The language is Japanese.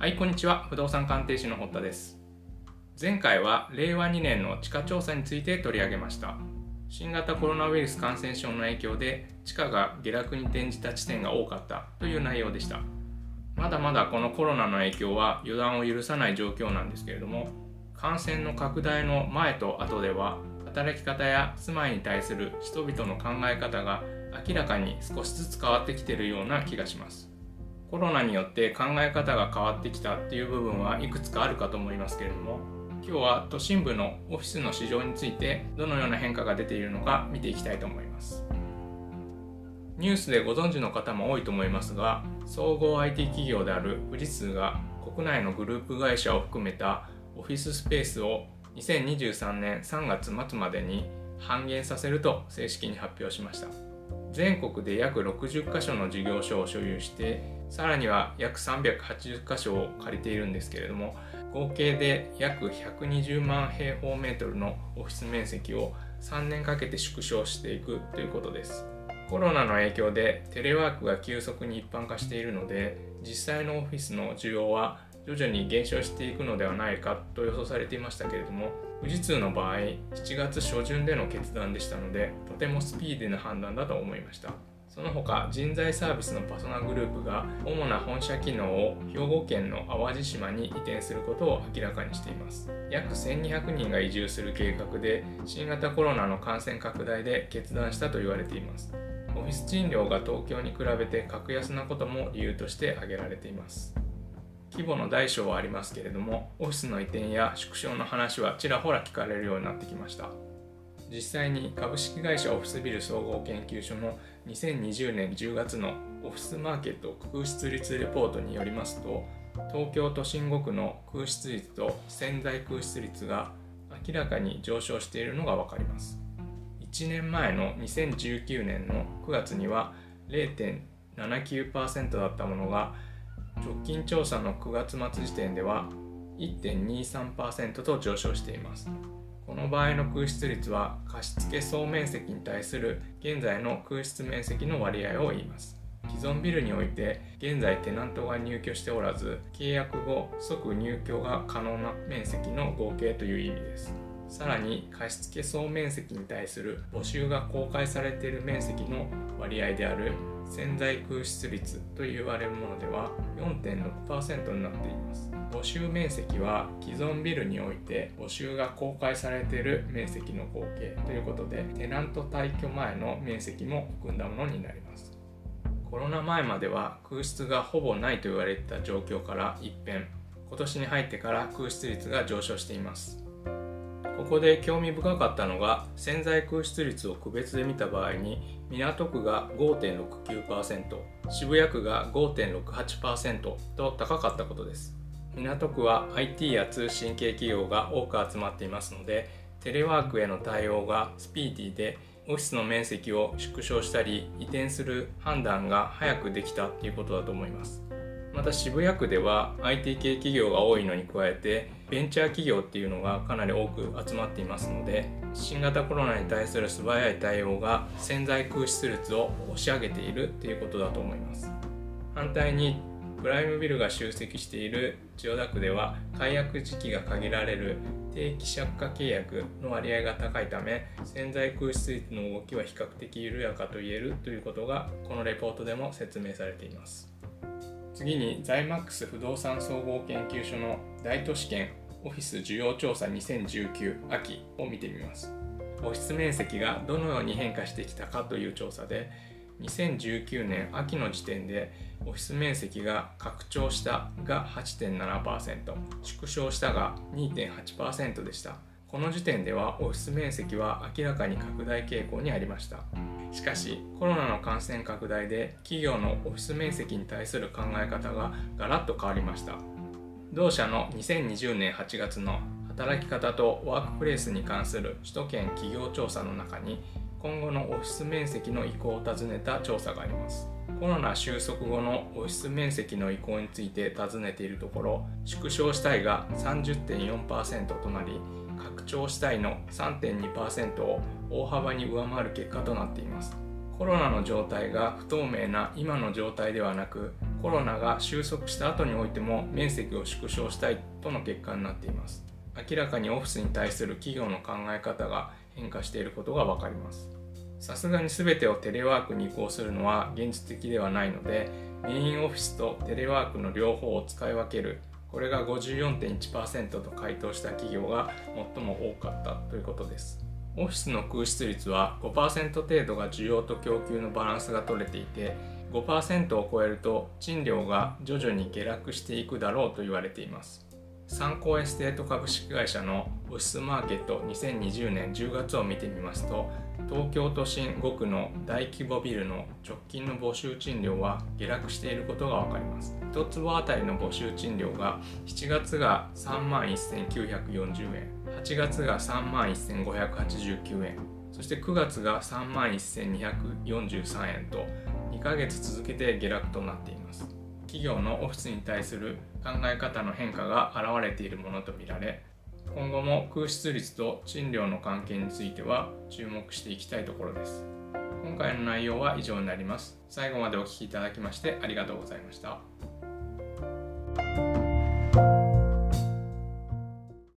はい、こんにちは。不動産鑑定士の堀田です。前回は令和2年の地価調査について取り上げました。新型コロナウイルス感染症の影響で地価が下落に転じた地点が多かったという内容でした。まだまだこのコロナの影響は予断を許さない状況なんですけれども、感染の拡大の前と後では働き方や住まいに対する人々の考え方が明らかに少しずつ変わってきているような気がします。コロナによって考え方が変わってきたっていう部分はいくつかあるかと思いますけれども今日は都心部のオフィスの市場についてどのような変化が出ているのか見ていきたいと思います。ニュースでご存知の方も多いと思いますが総合 IT 企業である富士通が国内のグループ会社を含めたオフィススペースを2023年3月末までに半減させると正式に発表しました。全国で約60カ所の事業所を所有してさらには約380箇所を借りているんですけれども合計で約120万平方メートルのオフィス面積を3年かけて縮小していくということです。コロナの影響でテレワークが急速に一般化しているので実際のオフィスの需要は徐々に減少していくのではないかと予想されていましたけれども富士通の場合7月初旬での決断でしたのでとてもスピーディーな判断だと思いました。その他人材サービスのパソナグループが主な本社機能を兵庫県の淡路島に移転することを明らかにしています。約1200人が移住する計画で新型コロナの感染拡大で決断したと言われています。オフィス賃料が東京に比べて格安なことも理由として挙げられています。規模の大小はありますけれどもオフィスの移転や縮小の話はちらほら聞かれるようになってきました。実際に株式会社オフィスビル総合研究所の2020年10月のオフィスマーケット空室率レポートによりますと東京都心5区の空室率と潜在空室率が明らかに上昇しているのが分かります。1年前の2019年の9月には0.79%だったものが直近調査の9月末時点では1.23%と上昇しています。この場合の空室率は貸付総面積に対する現在の空室面積の割合を言います。既存ビルにおいて現在テナントが入居しておらず契約後即入居が可能な面積の合計という意味です。さらに貸付総面積に対する募集が公開されている面積の割合である潜在空室率と言われるものでは4.6%になっています。募集面積は既存ビルにおいて募集が公開されている面積の合計ということでテナント退去前の面積も含んだものになります。コロナ前までは空室がほぼないと言われてた状況から一変。今年に入ってから空室率が上昇しています。ここで興味深かったのが潜在空室率を区別で見た場合に港区が5.69%渋谷区が5.68%と高かったことです。港区は IT や通信系企業が多く集まっていますのでテレワークへの対応がスピーディーでオフィスの面積を縮小したり移転する判断が早くできたっていうことだと思います。また渋谷区では IT 系企業が多いのに加えてベンチャー企業っていうのがかなり多く集まっていますので新型コロナに対する素早い対応が潜在空室率を押し上げているっていうことだと思います。反対にプライムビルが集積している千代田区では解約時期が限られる定期借家契約の割合が高いため潜在空室率の動きは比較的緩やかと言えるということがこのレポートでも説明されています。次にザイマックス不動産総合研究所の大都市圏オフィス需要調査2019秋を見てみます。オフィス面積がどのように変化してきたかという調査で2019年秋の時点でオフィス面積が拡張したが8.7%縮小したが2.8%でした。この時点ではオフィス面積は明らかに拡大傾向にありました。しかしコロナの感染拡大で企業のオフィス面積に対する考え方がガラッと変わりました。同社の2020年8月の働き方とワークプレイスに関する首都圏企業調査の中に今後のオフィス面積の移行を尋ねた調査があります。コロナ収束後のオフィス面積の移行について尋ねているところ縮小したいが30.4%となり拡張したいの。3.2%を大幅に上回る結果となっています。コロナの状態が不透明な今の状態ではなくコロナが収束した後においても面積を縮小したいとの結果になっています。明らかにオフィスに対する企業の考え方が変化していることが分かります。さすがに全てをテレワークに移行するのは現実的ではないのでメインオフィスとテレワークの両方を使い分けるこれが54.1%と回答した企業が最も多かったということです。オフィスの空室率は5%程度が需要と供給のバランスが取れていて5%を超えると賃料が徐々に下落していくだろうと言われています。三幸エステート株式会社のオフィスマーケット2020年10月を見てみますと東京都心5区の大規模ビルの直近の募集賃料は下落していることが分かります。1坪あたりの募集賃料が7月が3万1940円。8月が3万1589円。そして9月が3万1243円と2ヶ月続けて下落となっています。企業のオフィスに対する考え方の変化が現れているものとみられ今後も空室率と賃料の関係については注目していきたいところです。今回の内容は以上になります。最後までお聴きいただきましてありがとうございました。